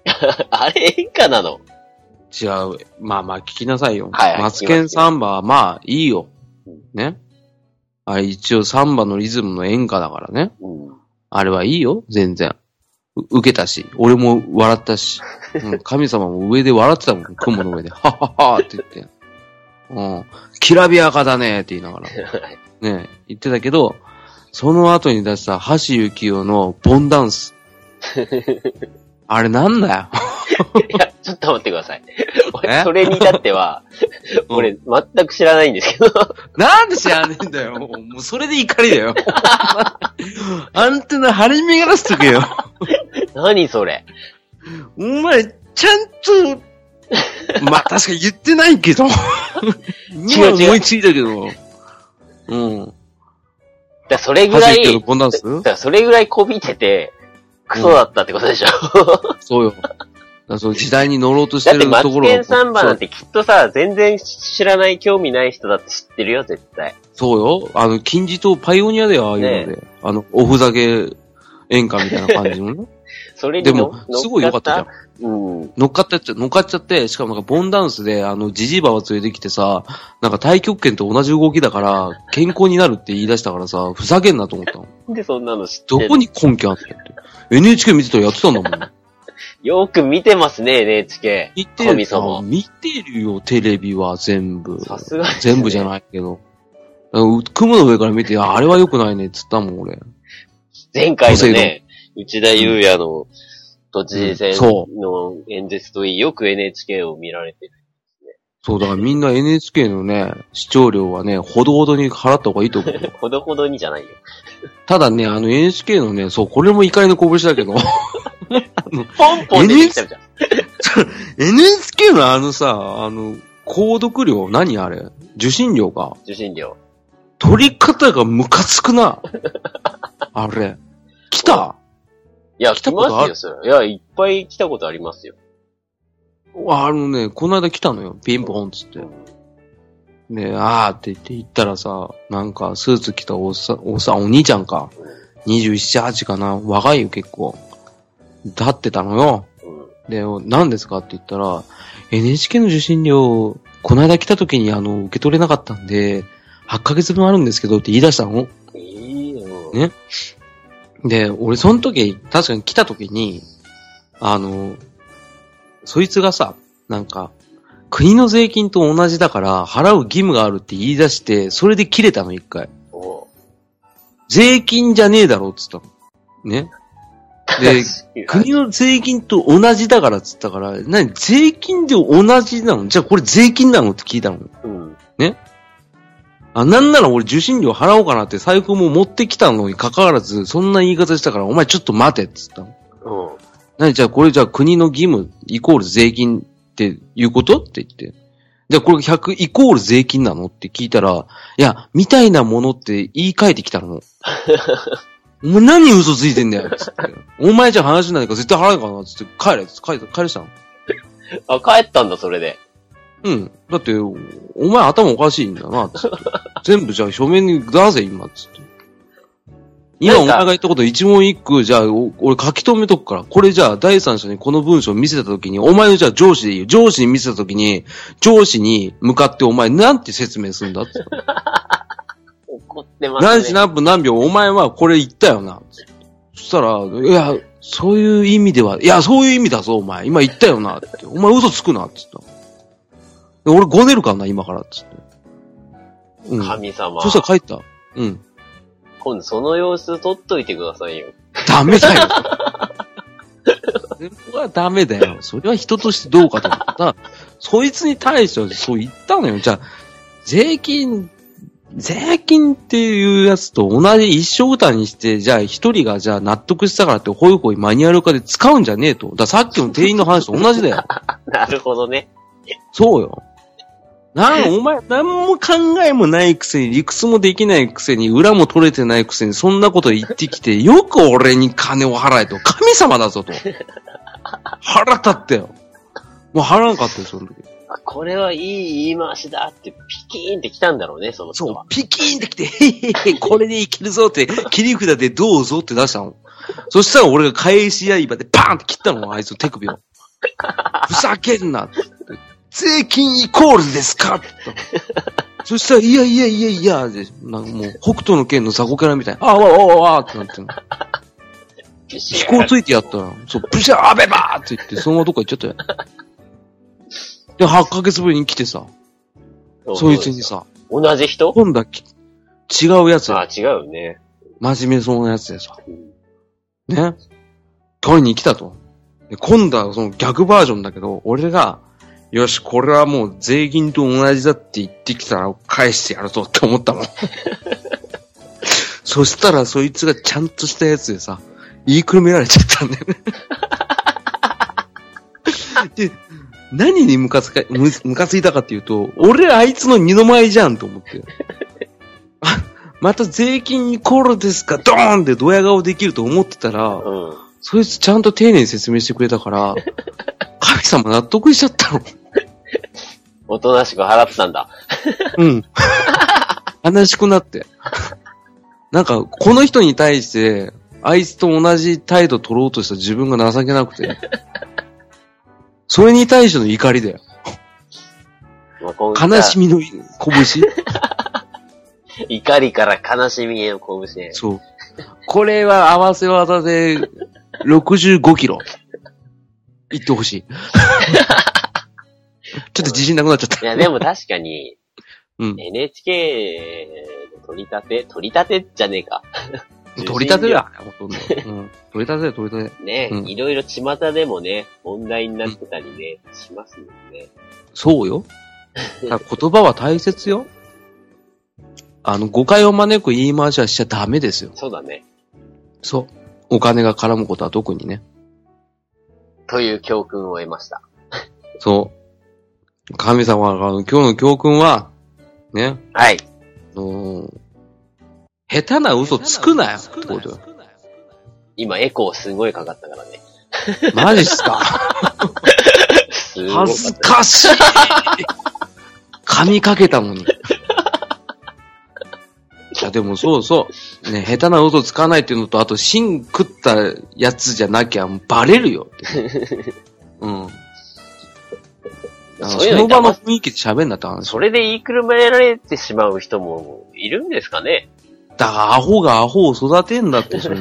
あれ演歌なの？違う。まあまあ聞きなさいよ。はいはいマツケンサンバはまあいいようん。ね。あれ一応サンバのリズムの演歌だからね。うん。あれはいいよ。全然。う受けたし。俺も笑ったし。うん、神様も上で笑ってたもん。雲の上で。はっはっはって言って。うん。きらびやかだねって言いながら。ね、言ってたけど、その後に出した橋幸夫のボンダンス。あれなんだよ。いや、ちょっと待ってください。それに至っては、うん俺、全く知らないんですけど、なんで知らねえんだよ。もうそれで怒りだよ。アンテナ張り巡らせとけよ。何それ？お前、ちゃんと、まあ確かに言ってないけど。今思いついたけど。うん。だそれぐ橋らい、だそれぐらいこびてて、クソだったってことでしょ。そうよ。その時代に乗ろうとしてだってマツるところケンサンバなんてきっとさ、全然知らない、興味ない人だって知ってるよ、絶対。そうよ。あの、金字塔パイオニアだよ、ああいうので。あの、おふざけ演歌みたいな感じのね。それにでのも、すごい良かったじゃん。ん。うん。乗っかってっちゃ、乗っかっちゃって、しかもなんかボンダンスで、あの、ジジイババ連れてきてさ、なんか太極拳と同じ動きだから、健康になるって言い出したからさ、ふざけんなと思ったの。でそんなの知ってるどこに根拠あったって。NHK 見てたらやってたんだもん。よく見てますね、NHK。見て神様見てるよ、テレビは全部。さすが、全部じゃないけど。うん雲の上から見て、ああれは良くないねっつったもん、俺。前回のね、内田祐也の都知事選の演説といい、よく NHK を見られてる。そう、だからみんな NHK のね、視聴料はね、ほどほどに払った方がいいと思う。ほどほどにじゃないよ。ただね、あの NHK のね、そう、これも怒りの拳だけど、ポンポン出てきちゃうじゃん。NHK のあのさ、あの、購読料、何あれ？受信料か？受信料。取り方がムカつくな。あれ。来た？いや、来来たことある？ますよ、それ。いや、いっぱい来たことありますよ。あのね、この間来たのよ。ピンポンっつって。ねあーって言って行ったらさ、なんかスーツ着たおっさん、おっさん、お兄ちゃんか。27、8かな。若いよ、結構。立ってたのよ。うん。で、何ですかって言ったら、NHK の受信料この間来た時にあの、受け取れなかったんで、8ヶ月分あるんですけどって言い出したの。いいよ。ねで、俺その時、確かに来た時に、あの、そいつがさ、なんか、国の税金と同じだから払う義務があるって言い出して、それで切れたの一回。お税金じゃねえだろっつったの。ね。で、国の税金と同じだからっつったから、何？税金で同じなの？じゃあこれ税金なのって聞いたの。うん。あ、なんなら俺受信料払おうかなって財布も持ってきたのに関わらず、そんな言い方したから、お前ちょっと待てっつったの。うん。何じゃあこれじゃあ国の義務イコール税金っていうことって言って。じゃあこれ100イコール税金なのって聞いたら、いや、みたいなものって言い換えてきたの。お前何嘘ついてんだよつって。お前じゃ話しないから絶対払うからなつって帰れっつって帰れ、帰れしたの。あ、帰ったんだ、それで。うん。だって、おお前頭おかしいんだな、つって。全部じゃあ書面に出せ、今、つって。今お前が言ったこと一問一句、じゃあ、お俺書き留めとくから。これじゃあ、第三者にこの文章を見せたときに、お前のじゃあ上司でいいよ。上司に見せたときに、上司に向かってお前なんて説明するんだって。怒ってますね。何時何分何秒、お前はこれ言ったよな。そしたら、いや、そういう意味では、いや、そういう意味だぞ、お前。今言ったよな。って。お前嘘つくな、つった。で俺ごねるからな、今から、つって。うん。神様。そしたら帰った。うん。今度その様子撮っといてくださいよ。ダメだよ。それはダメだよ。それは人としてどうかと思った。そいつに対してはそう言ったのよ。じゃあ、税金、税金っていうやつと同じ一生歌にして、じゃあ一人がじゃあ納得したからってホイホイマニュアル化で使うんじゃねえと。ださっきの店員の話と同じだよ。なるほどね。そうよ。なん、お前、何も考えもないくせに、理屈もできないくせに、裏も取れてないくせに、そんなこと言ってきて、よく俺に金を払えと。神様だぞと。腹立ってよ。もう払わなかったよ、その時。あこれはいい言い回しだって、ピキーンって来たんだろうね、そのそうピキーンってきて、へへへ、これでいけるぞって、切り札でどうぞって出したの。そしたら俺が返し刃でパーンって切ったの、あいつの手首を。ふざけんなって。税金イコールですか？って言ったのそしたら、いやいやいやいや、で、なんかもう、北斗の剣の雑魚キャラみたいな、あわわわわってなってんの飛行ついてやったら、そう、プシャーアベバーって言って、そのままどっか行っちゃったよ。で、8ヶ月ぶりに来てさ、そいつに。さ、同じ人？今度はき違うやつあ、違うよね。真面目そうなやつでさ、うんね？取りに来たと。で今度はその逆バージョンだけど、俺が、よし、これはもう税金と同じだって言ってきたら返してやるぞって思ったもん。そしたらそいつがちゃんとしたやつでさ、言いくるめられちゃったんだよね。で、何にムカつか、むムカついたかっていうと、俺あいつの二の舞じゃんと思って。あまた税金イコールですか？ドーンってドヤ顔できると思ってたら、うん。そいつちゃんと丁寧に説明してくれたから、神様納得しちゃったの。おとなしく払ってたんだ。うん。悲しくなって。なんか、この人に対して、あいつと同じ態度取ろうとした自分が情けなくて。それに対しての怒りだよ。悲しみの拳怒りから悲しみへの拳ね。そう。これは合わせ技で65キロ。いってほしい。ちょっと自信なくなっちゃった。いや、でも確かに、うん。NHK の取り立て、取り立てじゃねえか。取り立てだよ、ほとんど。うん。取り立てだよ、取り立て。ね、うんいろいろ巷でもね、問題になってたりね、しますもんね。そうよ。言葉は大切よ。あの、誤解を招く言い回しはしちゃダメですよ。そうだね。そう。お金が絡むことは特にね。という教訓を得ました。そう。神様が、あの今日の教訓は、ね、はい。あのー下手な嘘つくなよってことよ。今エコーすごいかかったからね。マジっすか？す恥ずかしい噛みかけたのに。いや、でもそうそう。ね、下手な嘘つかないっていうのと、あと、芯食ったやつじゃなきゃバレるよ。うん。そそういうのその場の雰囲気で喋んなって話。それで言いくるめられてしまう人もいるんですかねだからアホがアホを育てんだって、そ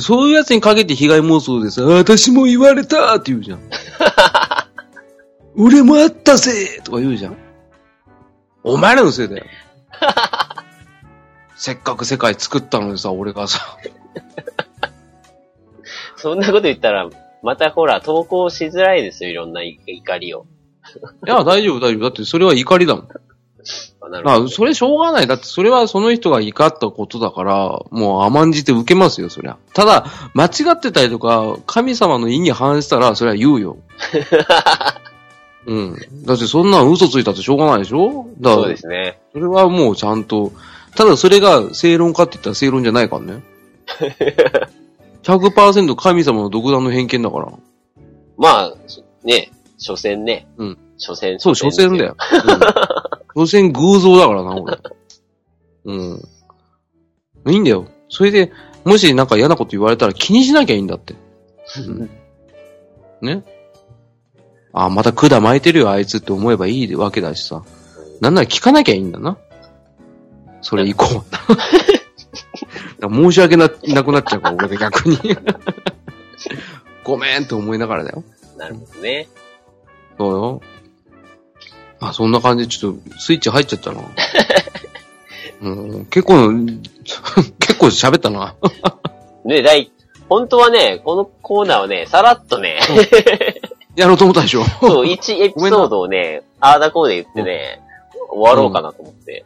そういうやつにかけて被害妄想でさ、あ私も言われたって言うじゃん。俺もあったぜとか言うじゃん。お前らのせいだよ。せっかく世界作ったのにさ、俺がさ。そんなこと言ったら、またほら、投稿しづらいですよ、いろんな怒りを。いや、大丈夫、大丈夫。だってそれは怒りだもん。まあ、あなるほど。それしょうがない。だってそれはその人が怒ったことだから、もう甘んじて受けますよ、そりゃ。ただ、間違ってたりとか、神様の意に反したら、それは言うよ。うん。だってそんなの嘘ついたってしょうがないでしょ？だそうですね。それはもうちゃんと、ただそれが正論かって言ったら正論じゃないからね。100%神様の独断の偏見だから。まあ、ね、所詮ね。うん。所詮、そう、所詮だよ。よ。うん。所詮偶像だからな、俺。うん。いいんだよ。それで、もしなんか嫌なこと言われたら気にしなきゃいいんだって。うん。ねあ、また管巻いてるよ、あいつって思えばいいわけだしさ。なんなら聞かなきゃいいんだな。それ以降はな。だから申し訳な、なくなっちゃうから、俺が逆に。ごめんって思いながらだよ。なるほどね。そうよ。あ、そんな感じでちょっとスイッチ入っちゃったな。うん、結構、結構喋ったな。ね、第、本当はね、このコーナーはね、さらっとね、やろうと思ったでしょ。そう、1エピソードをね、あーだこうで言ってね、終わろうかなと思って。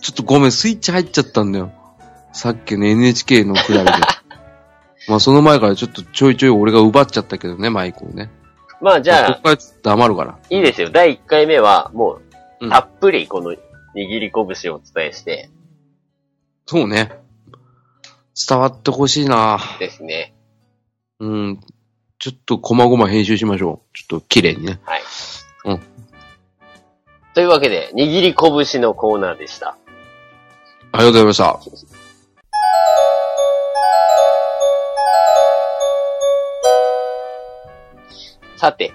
ちょっとごめん、スイッチ入っちゃったんだよ。さっきの NHK のくだりで。まあその前からちょっとちょいちょい俺が奪っちゃったけどね、マイクをね。まあじゃあここ、から黙るから。いいですよ。第1回目は、もう、うんたっぷりこの握り拳をお伝えしてそうね。伝わってほしいなですね。うん。ちょっと細々編集しましょう。ちょっと綺麗にね。はい。うん。というわけで、握り拳のコーナーでした。ありがとうございました。さて、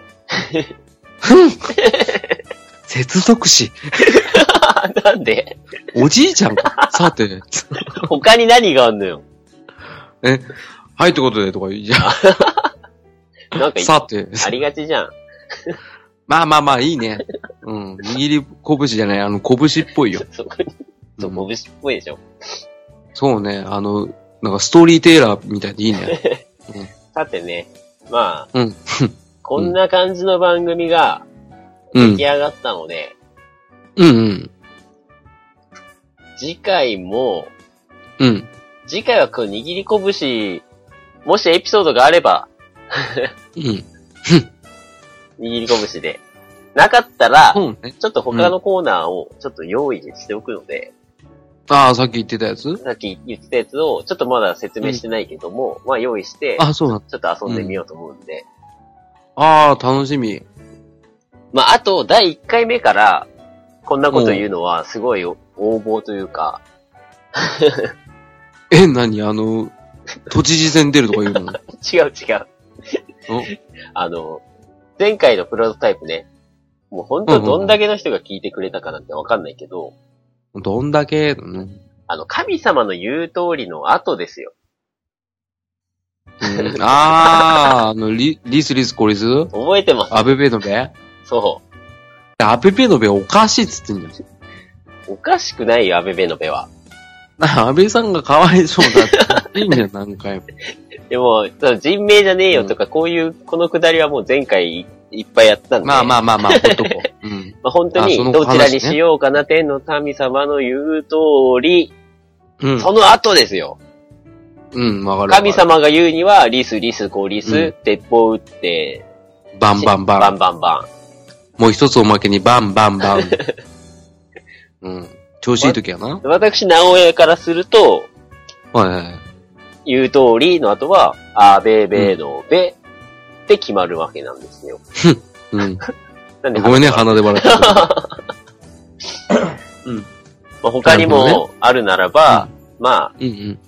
接続詞。なんで？おじいちゃんか。さて。他に何があんのよ。え、はいってことでとか言うじゃなんかん。、さて。ありがちじゃん。まあまあまあ、いいね。うん。握り拳じゃない、あの、拳っぽいよ。そこに、拳っぽいでしょ。そうね。あの、なんかストーリーテイラーみたいでいいね。さてね、まあ、うん。こんな感じの番組がうん出来。上がったので、うんうん。次回も、うん。次回はこの握り拳、もしエピソードがあれば、うん。握り拳で。なかったら、そうね。ちょっと他のコーナーをちょっと用意しておくので、ああ、さっき言ってたやつ？さっき言ってたやつをちょっとまだ説明してないけども、まあ用意して、あ、そうちょっと遊んでみようと思うんで。ああ、楽しみ。まああと、第1回目から、こんなこと言うのはすごい応募というか、え、何？あの、都知事選出るとか言うの？違う違う。あの、前回のプロトタイプね、もう本当どんだけの人が聞いてくれたかなんてわかんないけど、どんだけ、うんあの、神様の言う通りの後ですよ。うんああ、あの、リ、リスリスコリス？覚えてますアベベノベそアベベノベおかしいっつってんじう。おかしくないよ、アベベノベは。ゃん。安倍さんがかわいそうだって言ってんじゃん、何回も。でも、人名じゃねえよとか、こういう、このくだりはもう前回いいっぱいやったんで。まあまあまあまあ、ほんとこう。うん。まあ本当にどちらにしようかな、天の神様の言う通り、うん。その後ですよ。うん、わかる。神様が言うには、リス、リス、コリス、うん鉄砲撃って、バンバンバン。バンバンバもう一つおまけにバンバンバン。うん。調子いい時やな。ン。私、直江からすると、はいはいはい。言う通りの後は、アベベのベって決まるわけなんですよ。うん。なんでごめんね、鼻で笑っちゃった。まあ、他になるほどもあるならば、まあ、うんうん。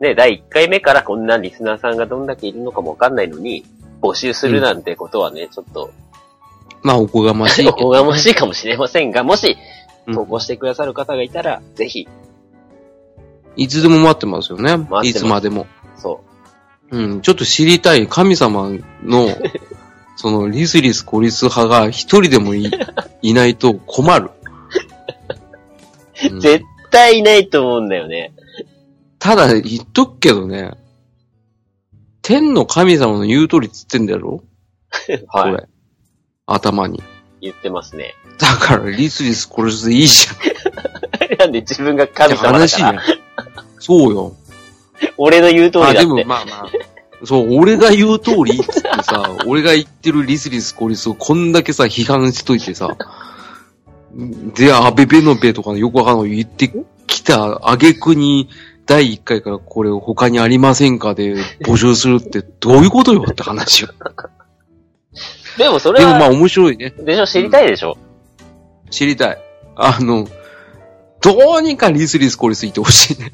ね、第1回目からこんなリスナーさんがどんだけいるのかもわかんないのに、募集するなんてことはね、ちょっと、まあ、おこがましい お。こがましいかもしれませんが、もし、うん投稿してくださる方がいたら、ぜひ、いつでも待ってますよね。いつまでも。そうん、ちょっと知りたい神様の、その、リスリスコリス派が一人でもい いないと困る。うう、ん絶対いないと思うんだよね。ただ、言っとくけどね、天の神様の言う通りっつってんだろ？こはい。れ。頭に。言ってますね。だから、リスリスコリスでいいじゃん。なんで自分が神様だから、話や。そうよ。俺の言う通りだあ、って。でもまあまあ。そう、俺が言う通りっつってさ、俺が言ってるリスリスコリスをこんだけさ、批判しといてさ、で、アベベノベとかのよくわかんないの言ってきた挙句に、第1回からこれ他にありませんかで募集するってどういうことよって話よ。でもそれでもまあは、面白いね。でしょ、知りたいでしょ？知りたい。あの、どうにかリスリスコリス言ってほしいね。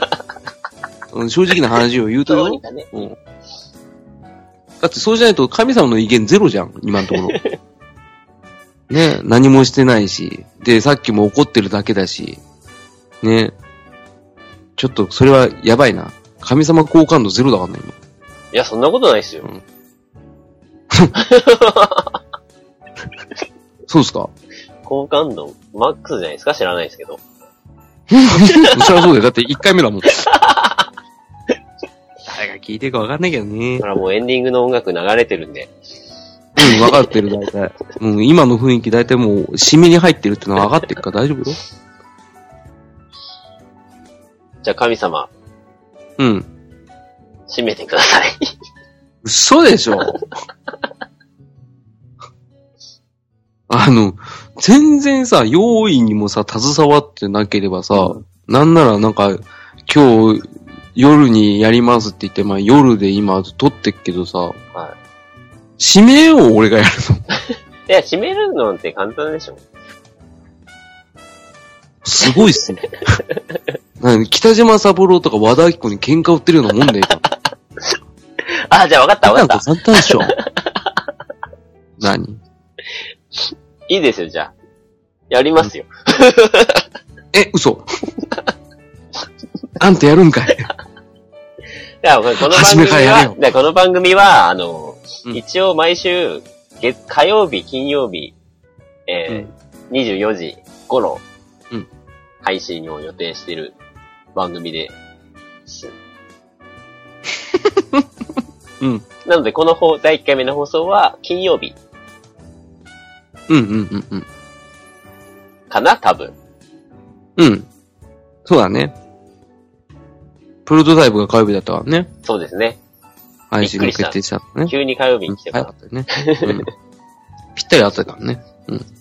うん正直な話を言うとよどうに。かね。うん。だってそうじゃないと神様の意見ゼロじゃん、今のところ。ね何もしてないし。で、さっきも怒ってるだけだし。ねちょっとそれはやばいな。神様好感度ゼロだからね、今。いや、そんなことないっすよ。そうですか？好感度、マックスじゃないですか？知らないですけど。そりゃそうだよ。だって1回目だもん。誰が聞いてるかわかんないけどねだか。らもうエンディングの音楽流れてるんで。うん、分かってる、大体。うん、今の雰囲気大体もう、締めに入ってるってのは分かってるから大丈夫よ。じゃあ神様、うん。締めてください。嘘でしょ？あの、全然さ、用意にもさ、携わってなければさ、なんならなんか、今日、夜にやりますって言って、まあ夜で今撮ってっけどさ、はめよう、俺がやるの。いや、締めるのなんて簡単でしょ。すごいっすね。北島三郎とか和田アキ子に喧嘩売ってるようなもんだよ。あ、じゃあ分かった分かった。簡単でしょ。何？いいですよ、じゃあ。やりますよ。え、嘘。あんたやるんかい。いや、この番組はこの番組は、あの、うん一応毎週、月、火曜日、金曜日、えー24時頃、うん配信を予定している番組です。うん。なので、この放第1回目の放送は、金曜日うんうんうんうん。かな？多分。うん。そうだね。プロトタイプが火曜日だったからね。そうですね。配信が決定したのね。急に火曜日に来てもらったよね。うん。ぴったりあったからね。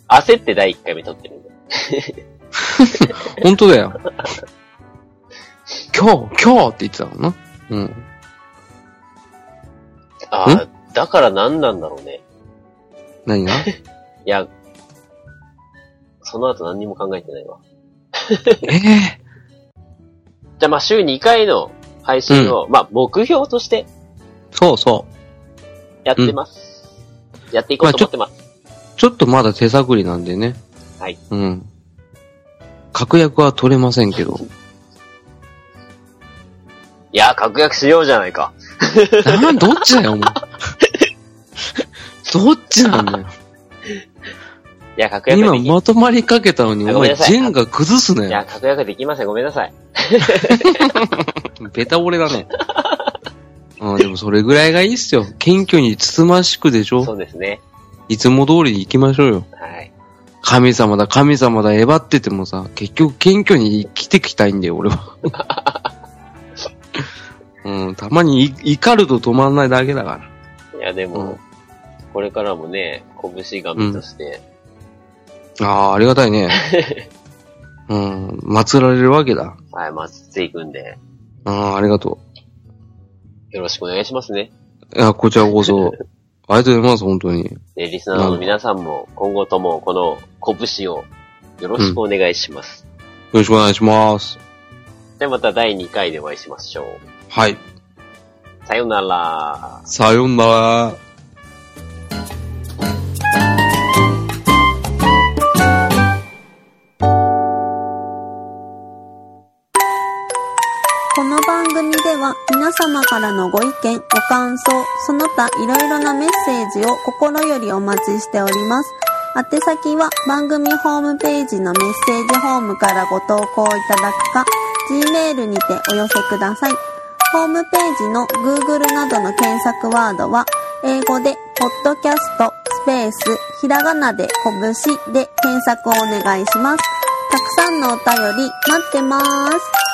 焦って第1回目撮ってるんで。本当だよ。今日、今日って言ってたからな？うん。ああ、だから何なんだろうね。何が？いや、その後何にも考えてないわ。ええじゃあまあ週2回の配信を、まあ目標としてそうそう。やってます。やっていこうと思ってます。ちょっとまだ手探りなんでね。はい。うん。確約は取れませんけど。いや、確約しようじゃないか。な、どっちだよ、お前。どっちなんだよ。いや、確約今まとまりかけたのに、お前、ジェンが崩すね。いや、確約できません。ごめんなさい。ベタ折れだね。あでもそれぐらいがいいっすよ。謙虚につつましくでしょそうですね。いつも通りに行きましょうよ。はい。神様だ、神様だ、えばっててもさ、結局謙虚に生きてきたいんだよ、俺は。うん、たまにい怒ると止まんないだけだから。いや、でも、うんこれからもね、拳神として、ああ、ありがたいね。うん、祀られるわけだ。はい、祀っていくんで、ああ、ありがとよろしくお願いしますね。う。いや、こちらこそ。ありがとうございます、本当に。で、リスナーの皆さんも、今後ともこの拳をよろしくお願いします。よろしくお願いします。ではまた第2回でお会いしましょう。はい。さよなら。さよなら。この番組では皆様からのご意見、ご感想、その他いろいろなメッセージを心よりお待ちしております。宛先は番組ホームページのメッセージホームからご投稿いただくか、Gmail にてお寄せください。ホームページの Google などの検索ワードは、英語で、ポッドキャスト、スペース、ひらがなで、拳で検索をお願いします。たくさんのお便り待ってます。